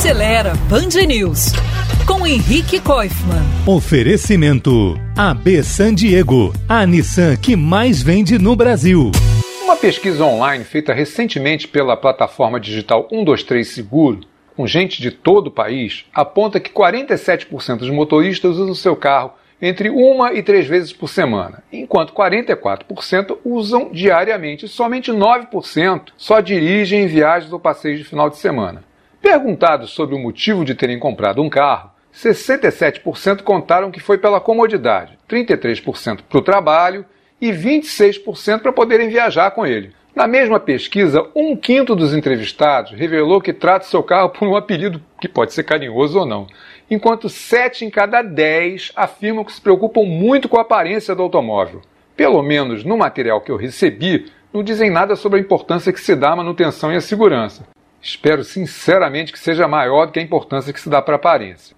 Acelera Band News com Henrique Koifman. Oferecimento AB San Diego, a Nissan que mais vende no Brasil. Uma pesquisa online feita recentemente pela plataforma digital 123 Seguro, com gente de todo o país, aponta que 47% dos motoristas usam seu carro entre uma e três vezes por semana, enquanto 44% usam diariamente e somente 9% só dirigem em viagens ou passeios de final de semana. Perguntados sobre o motivo de terem comprado um carro, 67% contaram que foi pela comodidade, 33% para o trabalho e 26% para poderem viajar com ele. Na mesma pesquisa, um quinto dos entrevistados revelou que trata seu carro por um apelido que pode ser carinhoso ou não, enquanto 7 em cada 10 afirmam que se preocupam muito com a aparência do automóvel. Pelo menos no material que eu recebi, não dizem nada sobre a importância que se dá à manutenção e à segurança. Espero sinceramente que seja maior do que a importância que se dá para a aparência.